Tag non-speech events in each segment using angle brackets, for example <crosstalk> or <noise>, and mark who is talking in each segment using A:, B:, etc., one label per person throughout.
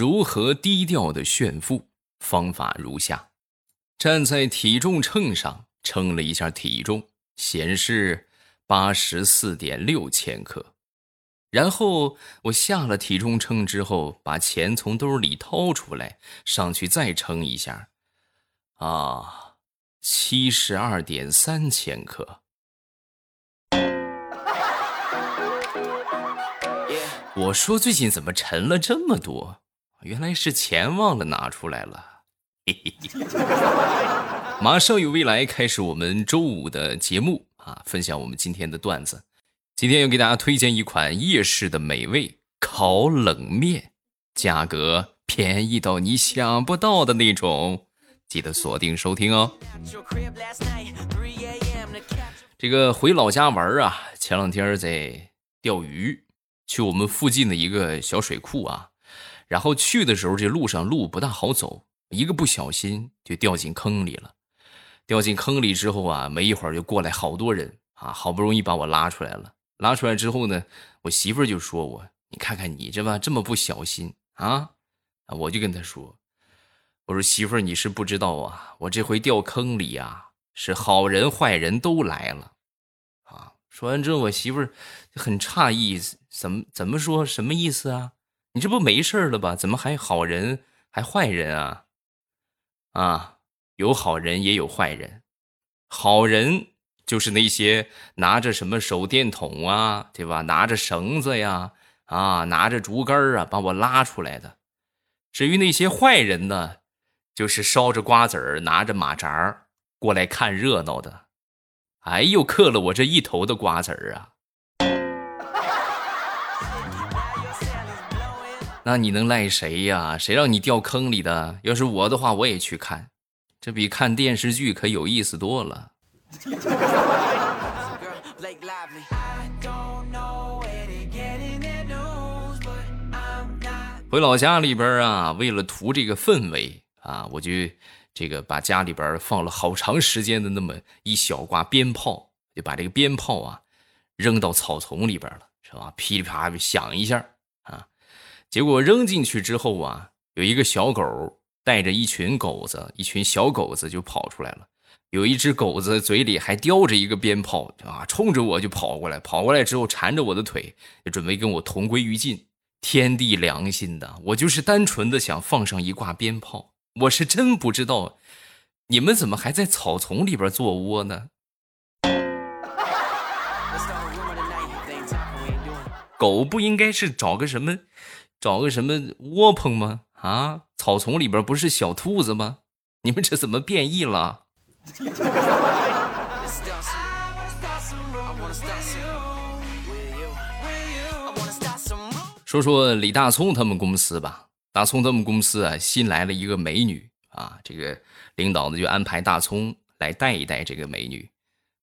A: 如何低调的炫富？方法如下：站在体重秤上称了一下体重，显示八十四点六千克。然后我下了体重秤之后，把钱从兜里掏出来，上去再称一下，啊，七十二点三千克。我说最近怎么沉了这么多？原来是钱忘了拿出来了。嘿嘿嘿。马上有未来开始我们周五的节目啊，分享我们今天的段子。今天要给大家推荐一款夜市的美味烤冷面，价格便宜到你想不到的那种，记得锁定收听哦。这个回老家玩啊，前两天在钓鱼，去我们附近的一个小水库啊，然后去的时候这路上路不大好走，一个不小心就掉进坑里了。掉进坑里之后啊，没一会儿就过来好多人啊，好不容易把我拉出来了。拉出来之后呢，我媳妇儿就说我：“你看看你这吧，这么不小心啊！”，我就跟她说：“我说媳妇儿，你是不知道啊，我这回掉坑里啊，是好人坏人都来了。”啊，说完之后，我媳妇儿很诧异：“怎么怎么说什么意思啊？你这不没事了吧？怎么还好人还坏人啊？”啊，有好人也有坏人，好人。就是那些拿着什么手电筒啊，对吧？拿着绳子呀，啊，拿着竹竿啊，把我拉出来的。至于那些坏人呢，就是烧着瓜子儿，拿着马扎过来看热闹的。哎呦，嗑了我这一头的瓜子儿啊！那你能赖谁呀？谁让你掉坑里的？要是我的话，我也去看，这比看电视剧可有意思多了。回老家里边啊，为了图这个氛围啊，我就这个把家里边放了好长时间的那么一小挂鞭炮，就把这个鞭炮啊扔到草丛里边了，是吧？噼里啪啦响一下，结果扔进去之后啊，有一个小狗带着一群狗子，一群小狗子就跑出来了。有一只狗子嘴里还叼着一个鞭炮啊，冲着我就跑过来，跑过来之后缠着我的腿，就准备跟我同归于尽。天地良心的，我就是单纯的想放上一挂鞭炮。我是真不知道，你们怎么还在草丛里边做窝呢？狗不应该是找个什么，找个什么窝棚吗？啊，草丛里边不是小兔子吗？你们这怎么变异了？说说李大聪他们公司吧。大聪他们公司啊，新来了一个美女啊，这个领导呢就安排大聪来带一带这个美女。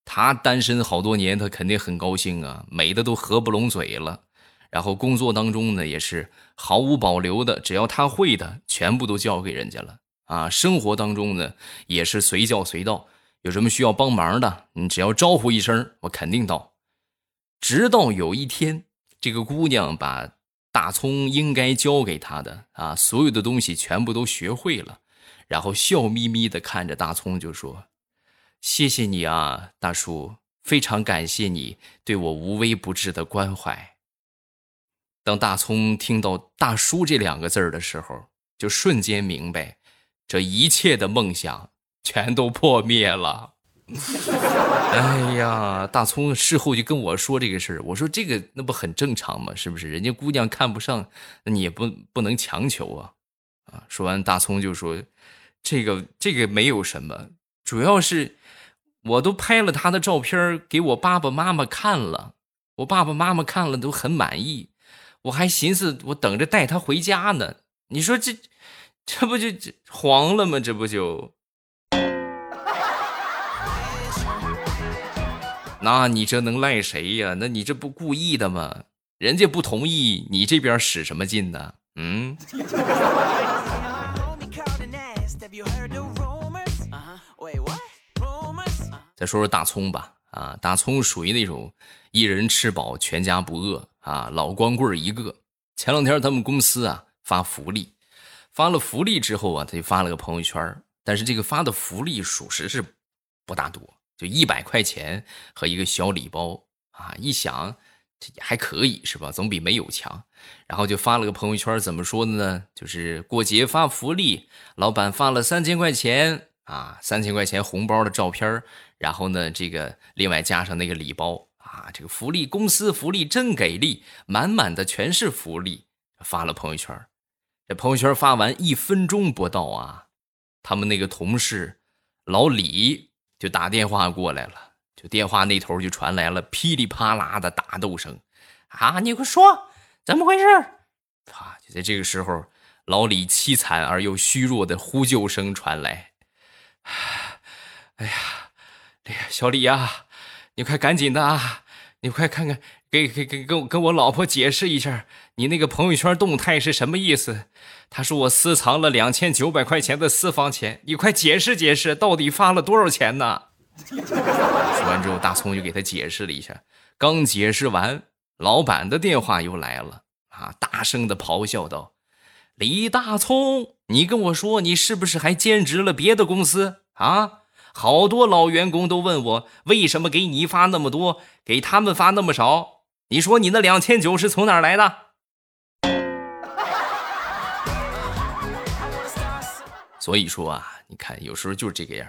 A: 他单身好多年，他肯定很高兴啊，美的都合不拢嘴了。然后工作当中呢，也是毫无保留的，只要他会的，全部都交给人家了。啊，生活当中呢也是随叫随到，有什么需要帮忙的，你只要招呼一声，我肯定到。直到有一天，这个姑娘把大葱应该教给她的啊所有的东西全部都学会了，然后笑眯眯的看着大葱就说：“谢谢你啊，大叔，非常感谢你对我无微不至的关怀。”当大葱听到“大叔”这两个字的时候，就瞬间明白。这一切的梦想全都破灭了。<laughs> 哎呀，大葱事后就跟我说这个事儿，我说这个那不很正常吗？是不是？人家姑娘看不上，那你也不不能强求啊。啊，说完，大葱就说：“这个这个没有什么，主要是我都拍了他的照片给我爸爸妈妈看了，我爸爸妈妈看了都很满意，我还寻思我等着带他回家呢。你说这。”这不就黄了吗？这不就？那你这能赖谁呀？那你这不故意的吗？人家不同意，你这边使什么劲呢？嗯。<laughs> 再说说大葱吧，啊，大葱属于那种一人吃饱全家不饿啊，老光棍一个。前两天他们公司啊发福利。发了福利之后啊，他就发了个朋友圈但是这个发的福利属实是不大多，就一百块钱和一个小礼包啊。一想这也还可以是吧？总比没有强。然后就发了个朋友圈怎么说的呢？就是过节发福利，老板发了三千块钱啊，三千块钱红包的照片然后呢，这个另外加上那个礼包啊，这个福利公司福利真给力，满满的全是福利。发了朋友圈这朋友圈发完一分钟不到啊，他们那个同事老李就打电话过来了，就电话那头就传来了噼里啪啦的打斗声啊！你快说怎么回事？啊！就在这个时候，老李凄惨而又虚弱的呼救声传来：“哎呀！”哎呀，小李呀，你快赶紧的啊！你快看看，给给给跟跟我老婆解释一下，你那个朋友圈动态是什么意思？他说我私藏了两千九百块钱的私房钱，你快解释解释，到底发了多少钱呢？说完之后，大葱就给他解释了一下。刚解释完，老板的电话又来了啊，大声的咆哮道：“李大葱，你跟我说，你是不是还兼职了别的公司啊？”好多老员工都问我，为什么给你发那么多，给他们发那么少？你说你那两千九是从哪儿来的？<laughs> 所以说啊，你看有时候就是这个样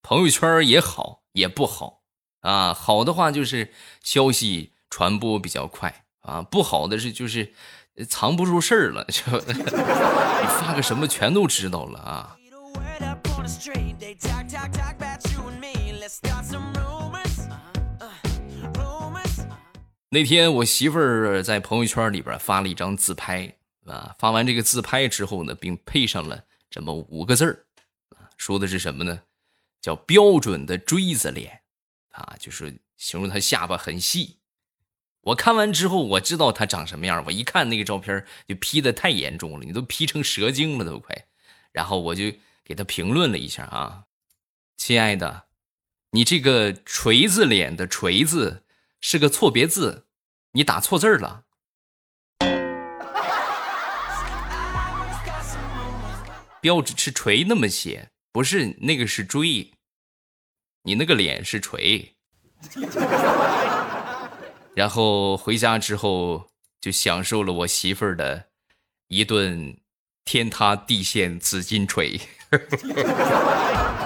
A: 朋友圈也好也不好啊。好的话就是消息传播比较快啊，不好的是就是藏不住事儿了，<laughs> 就 <laughs> 你发个什么全都知道了啊。那天我媳妇儿在朋友圈里边发了一张自拍啊，发完这个自拍之后呢，并配上了这么五个字儿，说的是什么呢？叫标准的锥子脸啊，就是形容她下巴很细。我看完之后，我知道她长什么样。我一看那个照片，就 P 的太严重了，你都 P 成蛇精了都快。然后我就。给他评论了一下啊，亲爱的，你这个锤子脸的锤子是个错别字，你打错字了。<laughs> 标志是锤那么写，不是那个是锥，你那个脸是锤。然后回家之后就享受了我媳妇儿的一顿天塌地陷紫金锤。<laughs>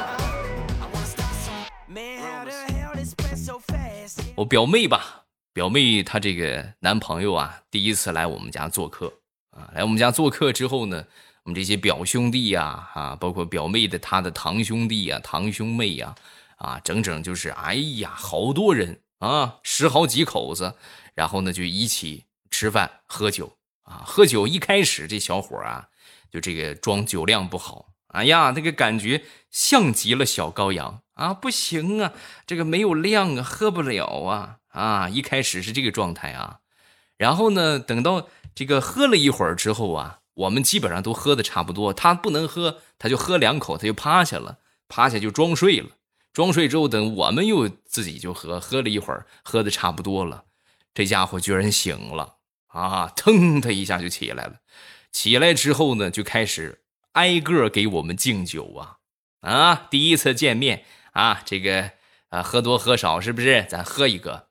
A: 我表妹吧，表妹她这个男朋友啊，第一次来我们家做客啊，来我们家做客之后呢，我们这些表兄弟呀，啊，包括表妹的他的堂兄弟呀、堂兄妹呀，啊，整整就是哎呀，好多人啊，十好几口子，然后呢就一起吃饭喝酒啊，喝酒一开始这小伙啊，就这个装酒量不好。哎呀，那个感觉像极了小羔羊啊！不行啊，这个没有量啊，喝不了啊！啊，一开始是这个状态啊，然后呢，等到这个喝了一会儿之后啊，我们基本上都喝的差不多，他不能喝，他就喝两口，他就趴下了，趴下就装睡了。装睡之后，等我们又自己就喝，喝了一会儿，喝的差不多了，这家伙居然醒了啊！腾的一下就起来了，起来之后呢，就开始。挨个给我们敬酒啊，啊，第一次见面啊，这个啊，喝多喝少是不是？咱喝一个，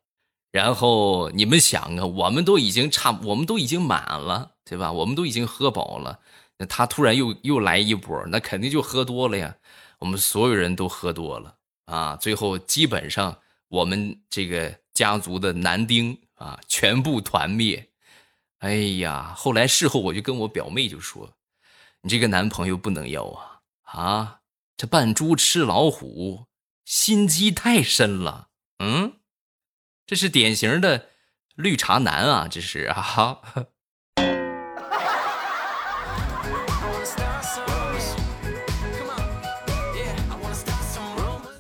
A: 然后你们想啊，我们都已经差，我们都已经满了，对吧？我们都已经喝饱了，那他突然又又来一波，那肯定就喝多了呀。我们所有人都喝多了啊，最后基本上我们这个家族的男丁啊，全部团灭。哎呀，后来事后我就跟我表妹就说。你这个男朋友不能要啊！啊，这扮猪吃老虎，心机太深了。嗯，这是典型的绿茶男啊！这是啊。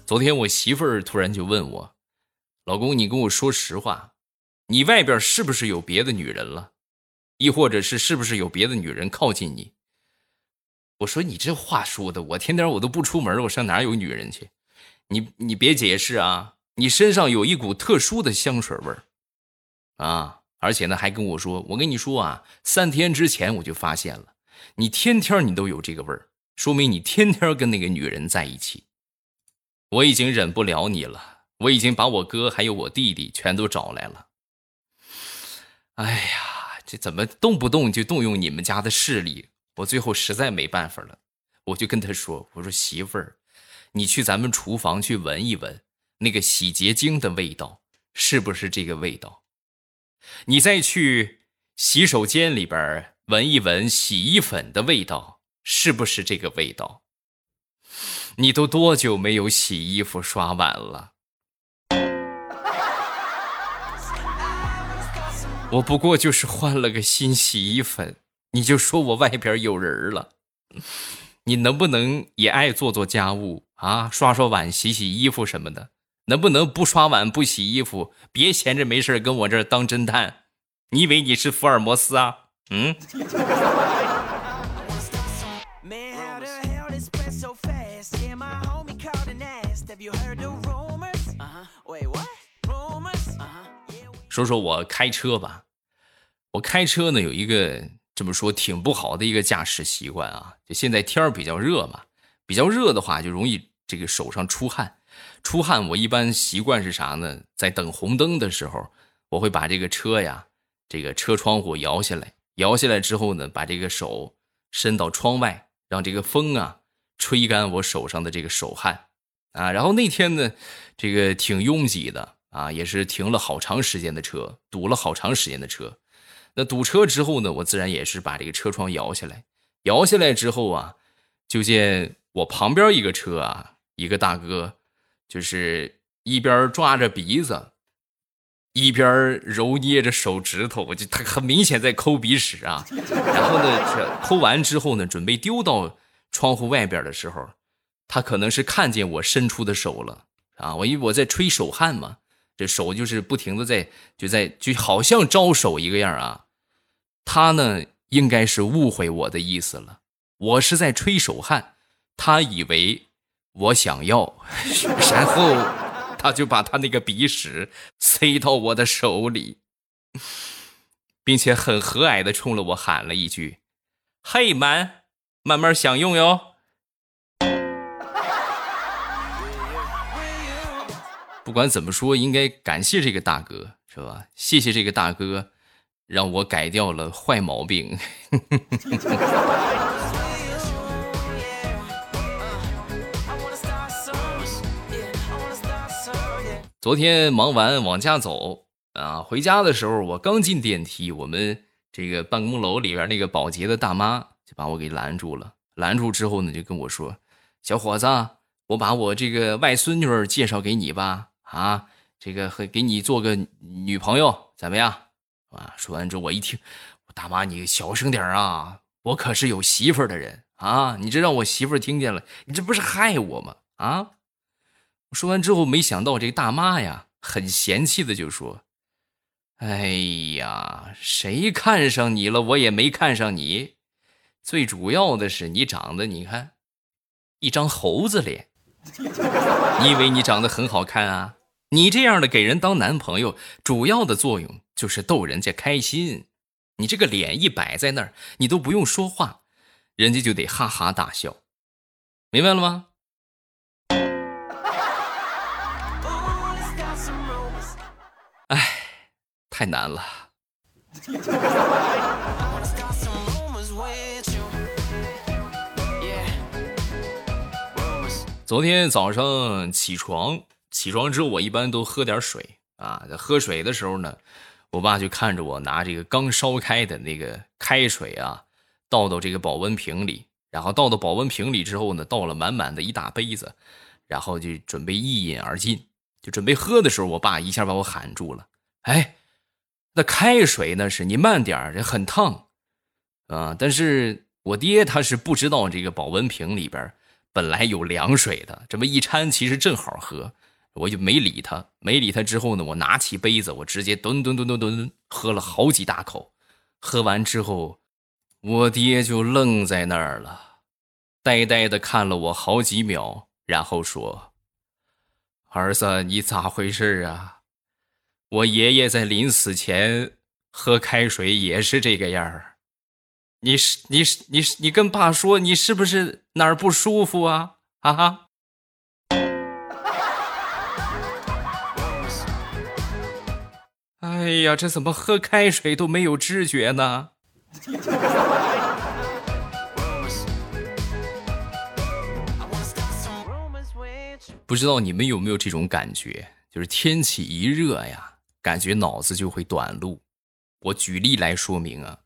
A: 昨天我媳妇儿突然就问我：“老公，你跟我说实话，你外边是不是有别的女人了？亦或者是是不是有别的女人靠近你？”我说你这话说的，我天天我都不出门，我上哪有女人去？你你别解释啊！你身上有一股特殊的香水味儿啊！而且呢，还跟我说，我跟你说啊，三天之前我就发现了，你天天你都有这个味儿，说明你天天跟那个女人在一起。我已经忍不了你了，我已经把我哥还有我弟弟全都找来了。哎呀，这怎么动不动就动用你们家的势力？我最后实在没办法了，我就跟他说：“我说媳妇儿，你去咱们厨房去闻一闻，那个洗洁精的味道是不是这个味道？你再去洗手间里边闻一闻洗衣粉的味道，是不是这个味道？你都多久没有洗衣服刷碗了？”我不过就是换了个新洗衣粉，你就说我外边有人了。你能不能也爱做做家务啊？刷刷碗、洗洗衣服什么的，能不能不刷碗、不洗衣服？别闲着没事跟我这儿当侦探。你以为你是福尔摩斯啊？嗯。说说我开车吧，我开车呢有一个这么说挺不好的一个驾驶习惯啊，就现在天儿比较热嘛，比较热的话就容易这个手上出汗，出汗我一般习惯是啥呢？在等红灯的时候，我会把这个车呀，这个车窗户摇下来，摇下来之后呢，把这个手伸到窗外，让这个风啊吹干我手上的这个手汗啊。然后那天呢，这个挺拥挤的。啊，也是停了好长时间的车，堵了好长时间的车。那堵车之后呢，我自然也是把这个车窗摇下来。摇下来之后啊，就见我旁边一个车啊，一个大哥，就是一边抓着鼻子，一边揉捏着手指头，我就他很明显在抠鼻屎啊。然后呢，抠完之后呢，准备丢到窗户外边的时候，他可能是看见我伸出的手了啊。我因为我在吹手汗嘛。这手就是不停的在就在就好像招手一个样啊，他呢应该是误会我的意思了，我是在吹手汗，他以为我想要，<laughs> 然后他就把他那个鼻屎塞到我的手里，并且很和蔼的冲了我喊了一句：“嘿，man，慢慢享用哟。”不管怎么说，应该感谢这个大哥，是吧？谢谢这个大哥，让我改掉了坏毛病。<laughs> 昨天忙完往家走啊，回家的时候我刚进电梯，我们这个办公楼里边那个保洁的大妈就把我给拦住了。拦住之后呢，就跟我说：“小伙子，我把我这个外孙女介绍给你吧。”啊，这个和给你做个女朋友怎么样？啊，说完之后我一听，大妈你小声点啊，我可是有媳妇儿的人啊，你这让我媳妇儿听见了，你这不是害我吗？啊！说完之后，没想到这大妈呀，很嫌弃的就说：“哎呀，谁看上你了？我也没看上你，最主要的是你长得，你看，一张猴子脸。<laughs> ”你以为你长得很好看啊？你这样的给人当男朋友，主要的作用就是逗人家开心。你这个脸一摆在那儿，你都不用说话，人家就得哈哈大笑，明白了吗？哎，太难了。昨天早上起床，起床之后我一般都喝点水啊。在喝水的时候呢，我爸就看着我拿这个刚烧开的那个开水啊，倒到这个保温瓶里，然后倒到保温瓶里之后呢，倒了满满的一大杯子，然后就准备一饮而尽。就准备喝的时候，我爸一下把我喊住了：“哎，那开水那是你慢点儿这很烫啊。”但是我爹他是不知道这个保温瓶里边。本来有凉水的，这么一掺，其实正好喝，我就没理他。没理他之后呢，我拿起杯子，我直接吨吨吨吨吨喝了好几大口。喝完之后，我爹就愣在那儿了，呆呆的看了我好几秒，然后说：“儿子，你咋回事啊？我爷爷在临死前喝开水也是这个样儿。”你是你是你是你跟爸说，你是不是哪儿不舒服啊？啊哈！哎呀，这怎么喝开水都没有知觉呢？不知道你们有没有这种感觉，就是天气一热呀，感觉脑子就会短路。我举例来说明啊。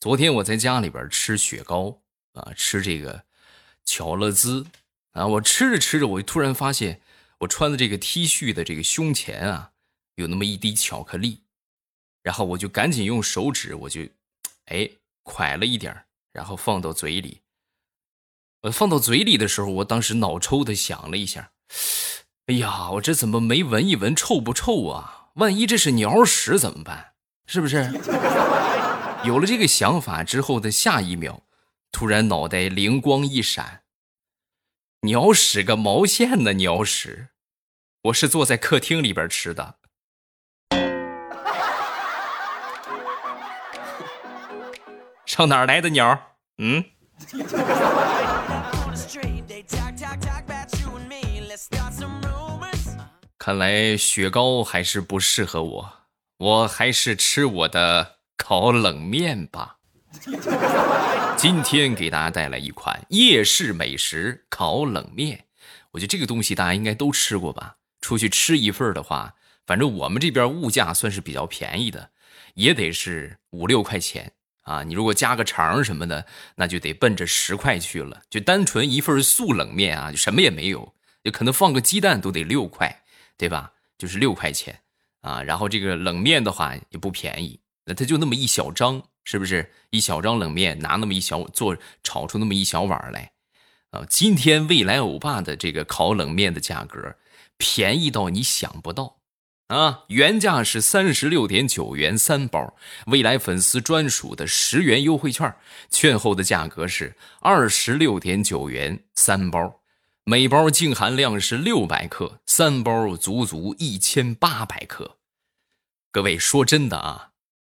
A: 昨天我在家里边吃雪糕啊，吃这个巧乐兹啊，我吃着吃着，我就突然发现我穿的这个 T 恤的这个胸前啊，有那么一滴巧克力，然后我就赶紧用手指，我就哎蒯了一点然后放到嘴里。我放到嘴里的时候，我当时脑抽的想了一下，哎呀，我这怎么没闻一闻臭不臭啊？万一这是鸟屎怎么办？是不是？<laughs> 有了这个想法之后的下一秒，突然脑袋灵光一闪，鸟屎个毛线呢？鸟屎！我是坐在客厅里边吃的。上哪儿来的鸟？嗯？看来雪糕还是不适合我，我还是吃我的。烤冷面吧，今天给大家带来一款夜市美食——烤冷面。我觉得这个东西大家应该都吃过吧？出去吃一份的话，反正我们这边物价算是比较便宜的，也得是五六块钱啊。你如果加个肠什么的，那就得奔着十块去了。就单纯一份素冷面啊，就什么也没有，就可能放个鸡蛋都得六块，对吧？就是六块钱啊。然后这个冷面的话也不便宜。那它就那么一小张，是不是一小张冷面拿那么一小做炒出那么一小碗来？啊，今天未来欧巴的这个烤冷面的价格便宜到你想不到啊！原价是三十六点九元三包，未来粉丝专属的十元优惠券，券后的价格是二十六点九元三包，每包净含量是六百克，三包足足一千八百克。各位说真的啊！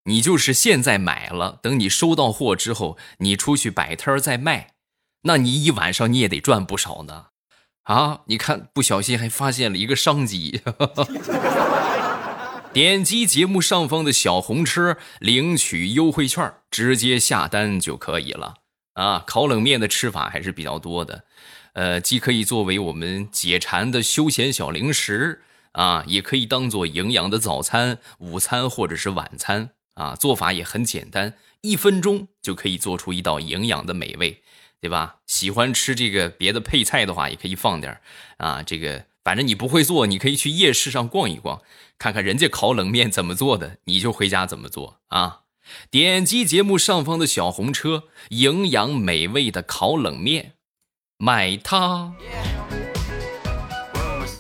A: 你就是现在买了，等你收到货之后，你出去摆摊再卖，那你一晚上你也得赚不少呢。啊，你看，不小心还发现了一个商机。<laughs> 点击节目上方的小红车领取优惠券，直接下单就可以了。啊，烤冷面的吃法还是比较多的，呃，既可以作为我们解馋的休闲小零食啊，也可以当做营养的早餐、午餐或者是晚餐。啊，做法也很简单，一分钟就可以做出一道营养的美味，对吧？喜欢吃这个别的配菜的话，也可以放点啊。这个反正你不会做，你可以去夜市上逛一逛，看看人家烤冷面怎么做的，你就回家怎么做啊。点击节目上方的小红车，营养美味的烤冷面，买它。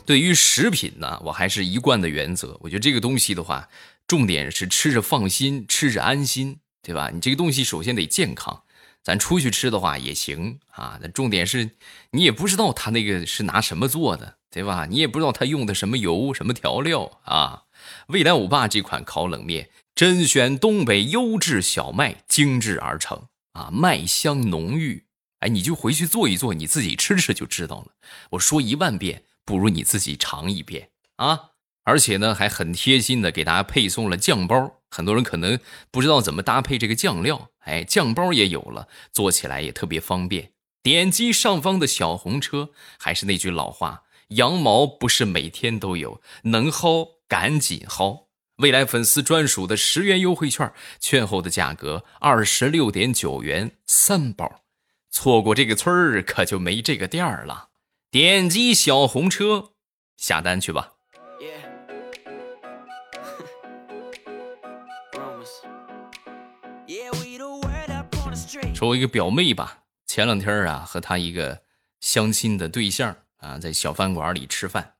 A: 对于食品呢，我还是一贯的原则，我觉得这个东西的话。重点是吃着放心，吃着安心，对吧？你这个东西首先得健康，咱出去吃的话也行啊。那重点是你也不知道他那个是拿什么做的，对吧？你也不知道他用的什么油、什么调料啊。未来欧巴这款烤冷面，甄选东北优质小麦精制而成啊，麦香浓郁。哎，你就回去做一做，你自己吃吃就知道了。我说一万遍，不如你自己尝一遍啊。而且呢，还很贴心的给大家配送了酱包。很多人可能不知道怎么搭配这个酱料，哎，酱包也有了，做起来也特别方便。点击上方的小红车，还是那句老话，羊毛不是每天都有，能薅赶紧薅。未来粉丝专属的十元优惠券，券后的价格二十六点九元三包，错过这个村儿可就没这个店儿了。点击小红车下单去吧。说，我一个表妹吧，前两天啊，和她一个相亲的对象啊，在小饭馆里吃饭。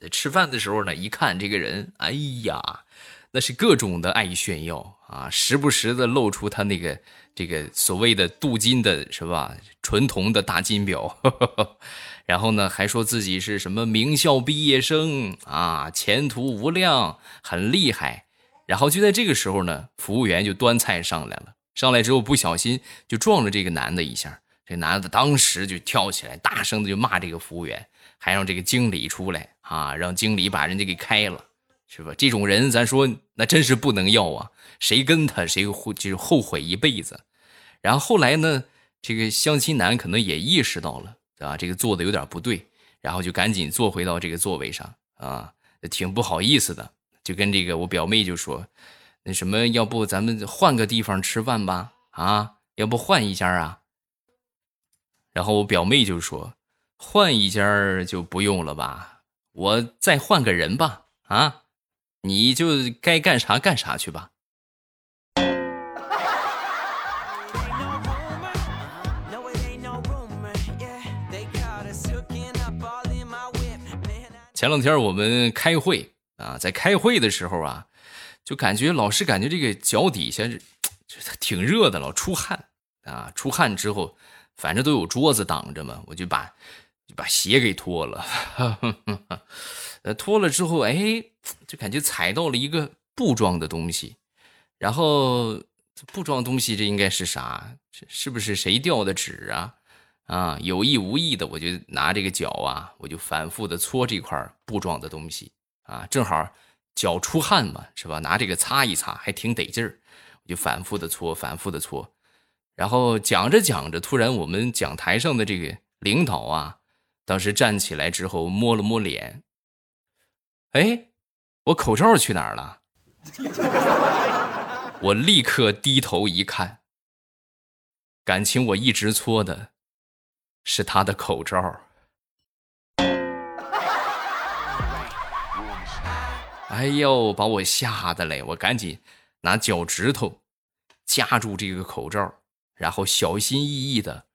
A: 在吃饭的时候呢，一看这个人，哎呀，那是各种的爱炫耀啊，时不时的露出他那个这个所谓的镀金的，是吧？纯铜的大金表，<laughs> 然后呢，还说自己是什么名校毕业生啊，前途无量，很厉害。然后就在这个时候呢，服务员就端菜上来了。上来之后不小心就撞了这个男的一下，这男的当时就跳起来，大声的就骂这个服务员，还让这个经理出来啊，让经理把人家给开了，是吧？这种人咱说那真是不能要啊，谁跟他谁后就是后悔一辈子。然后后来呢，这个相亲男可能也意识到了，啊，这个做的有点不对，然后就赶紧坐回到这个座位上啊，挺不好意思的，就跟这个我表妹就说。那什么，要不咱们换个地方吃饭吧？啊，要不换一家啊？然后我表妹就说：“换一家就不用了吧，我再换个人吧。啊，你就该干啥干啥去吧。”前两天我们开会啊，在开会的时候啊。就感觉老是感觉这个脚底下挺热的，老出汗啊！出汗之后，反正都有桌子挡着嘛，我就把就把鞋给脱了。<laughs> 呃，脱了之后，哎，就感觉踩到了一个布状的东西。然后布状东西，这应该是啥？是不是谁掉的纸啊？啊，有意无意的，我就拿这个脚啊，我就反复的搓这块布状的东西啊，正好。脚出汗嘛，是吧？拿这个擦一擦，还挺得劲儿。我就反复的搓，反复的搓。然后讲着讲着，突然我们讲台上的这个领导啊，当时站起来之后摸了摸脸，哎，我口罩去哪儿了？<laughs> 我立刻低头一看，感情我一直搓的是他的口罩。哎呦，把我吓得嘞！我赶紧拿脚趾头夹住这个口罩，然后小心翼翼的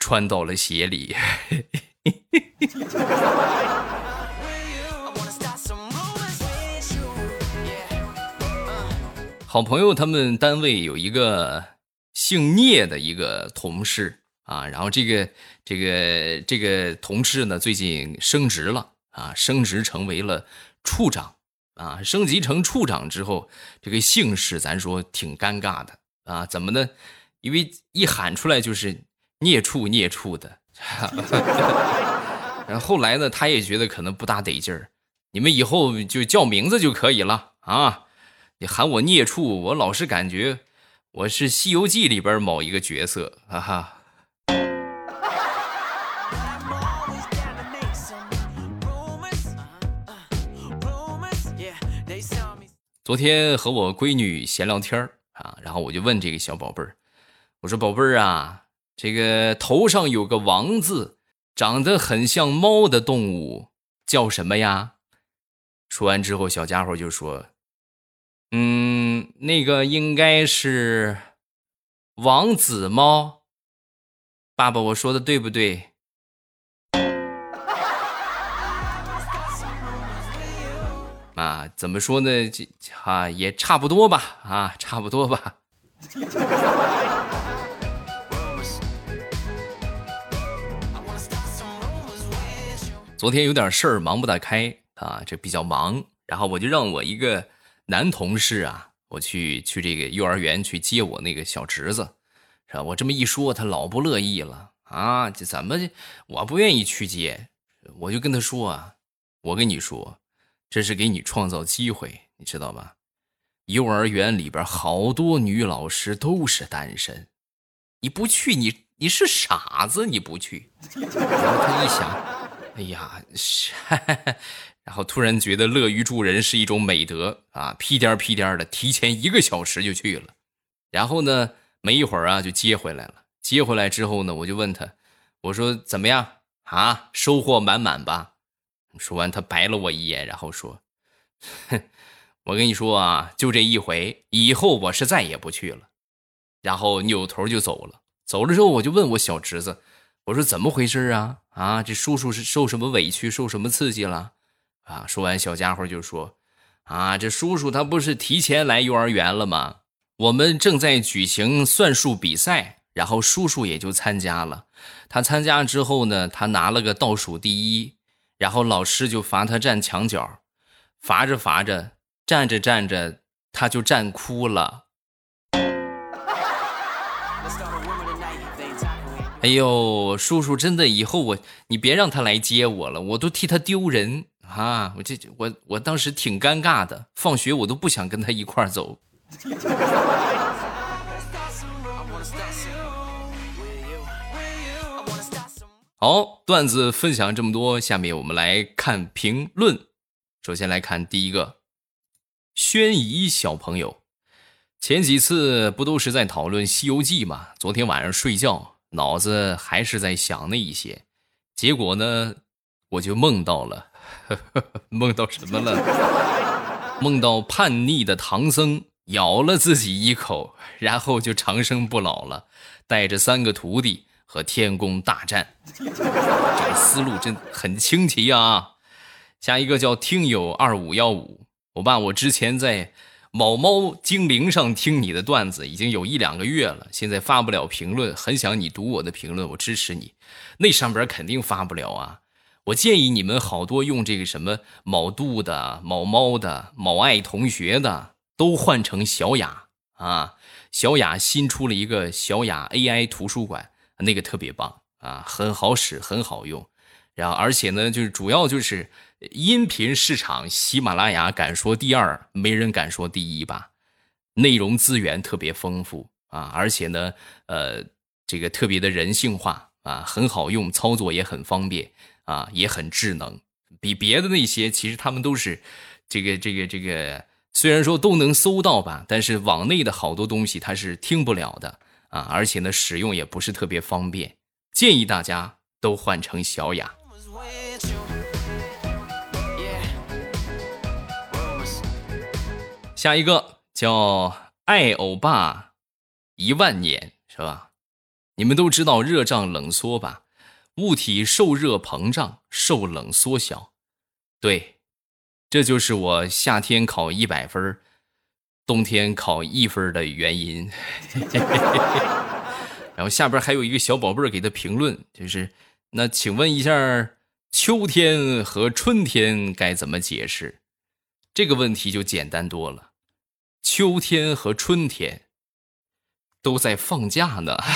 A: 穿到了鞋里。<laughs> 好朋友他们单位有一个姓聂的一个同事啊，然后这个这个这个同事呢，最近升职了啊，升职成为了处长。啊，升级成处长之后，这个姓氏咱说挺尴尬的啊？怎么呢？因为一喊出来就是孽畜孽畜的。<laughs> 然后后来呢，他也觉得可能不大得劲儿，你们以后就叫名字就可以了啊！你喊我孽畜，我老是感觉我是《西游记》里边某一个角色，哈哈。昨天和我闺女闲聊天啊，然后我就问这个小宝贝儿，我说：“宝贝儿啊，这个头上有个王字，长得很像猫的动物叫什么呀？”说完之后，小家伙就说：“嗯，那个应该是王子猫。爸爸，我说的对不对？”啊，怎么说呢？这啊也差不多吧，啊，差不多吧。昨天有点事儿，忙不大开啊，这比较忙。然后我就让我一个男同事啊，我去去这个幼儿园去接我那个小侄子，是吧？我这么一说，他老不乐意了啊！这怎么我不愿意去接？我就跟他说啊，我跟你说。这是给你创造机会，你知道吧？幼儿园里边好多女老师都是单身，你不去，你你是傻子，你不去。然后他一想，哎呀，<laughs> 然后突然觉得乐于助人是一种美德啊，屁颠儿屁颠儿的提前一个小时就去了。然后呢，没一会儿啊，就接回来了。接回来之后呢，我就问他，我说怎么样啊？收获满满吧？说完，他白了我一眼，然后说：“哼，我跟你说啊，就这一回，以后我是再也不去了。”然后扭头就走了。走了之后，我就问我小侄子：“我说怎么回事啊？啊，这叔叔是受什么委屈，受什么刺激了？”啊，说完，小家伙就说：“啊，这叔叔他不是提前来幼儿园了吗？我们正在举行算术比赛，然后叔叔也就参加了。他参加之后呢，他拿了个倒数第一。”然后老师就罚他站墙角罚着罚着站着站着他就站哭了。<laughs> 哎呦叔叔真的以后我你别让他来接我了我都替他丢人。啊我这我我当时挺尴尬的放学我都不想跟他一块走。<laughs> 好，段子分享这么多，下面我们来看评论。首先来看第一个，轩怡小朋友，前几次不都是在讨论《西游记》吗？昨天晚上睡觉，脑子还是在想那一些，结果呢，我就梦到了，<laughs> 梦到什么了？梦到叛逆的唐僧咬了自己一口，然后就长生不老了，带着三个徒弟。和天宫大战，这个思路真很清奇啊！下一个叫听友二五幺五，我爸，我之前在某猫精灵上听你的段子已经有一两个月了，现在发不了评论，很想你读我的评论，我支持你。那上边肯定发不了啊！我建议你们好多用这个什么某度的、某猫的、某爱同学的，都换成小雅啊！小雅新出了一个小雅 AI 图书馆。那个特别棒啊，很好使，很好用，然后而且呢，就是主要就是音频市场，喜马拉雅敢说第二，没人敢说第一吧。内容资源特别丰富啊，而且呢，呃，这个特别的人性化啊，很好用，操作也很方便啊，也很智能。比别的那些，其实他们都是这个这个这个，虽然说都能搜到吧，但是网内的好多东西它是听不了的。啊，而且呢，使用也不是特别方便，建议大家都换成小雅。下一个叫爱欧巴一万年，是吧？你们都知道热胀冷缩吧？物体受热膨胀，受冷缩小。对，这就是我夏天考一百分儿冬天考一分的原因，<laughs> 然后下边还有一个小宝贝儿给他评论，就是那请问一下，秋天和春天该怎么解释？这个问题就简单多了，秋天和春天都在放假呢。<laughs>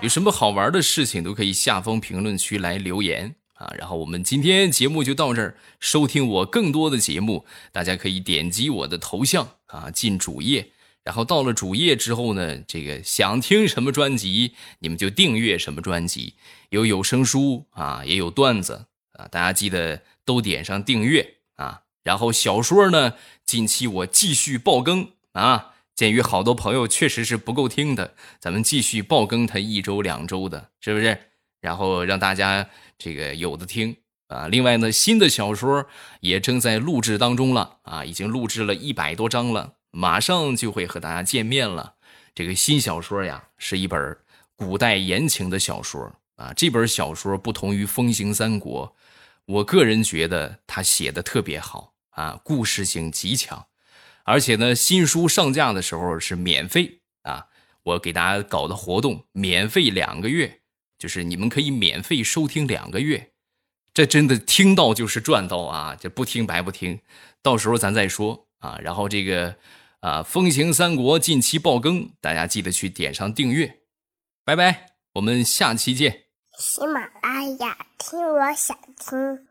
A: 有什么好玩的事情都可以下方评论区来留言。啊，然后我们今天节目就到这儿。收听我更多的节目，大家可以点击我的头像啊，进主页。然后到了主页之后呢，这个想听什么专辑，你们就订阅什么专辑。有有声书啊，也有段子啊，大家记得都点上订阅啊。然后小说呢，近期我继续爆更啊。鉴于好多朋友确实是不够听的，咱们继续爆更它一周两周的，是不是？然后让大家。这个有的听啊，另外呢，新的小说也正在录制当中了啊，已经录制了一百多章了，马上就会和大家见面了。这个新小说呀，是一本古代言情的小说啊。这本小说不同于《风行三国》，我个人觉得它写的特别好啊，故事性极强。而且呢，新书上架的时候是免费啊，我给大家搞的活动，免费两个月。就是你们可以免费收听两个月，这真的听到就是赚到啊！这不听白不听，到时候咱再说啊。然后这个啊，《风行三国》近期爆更，大家记得去点上订阅。拜拜，我们下期见。
B: 喜马拉雅听，我想听。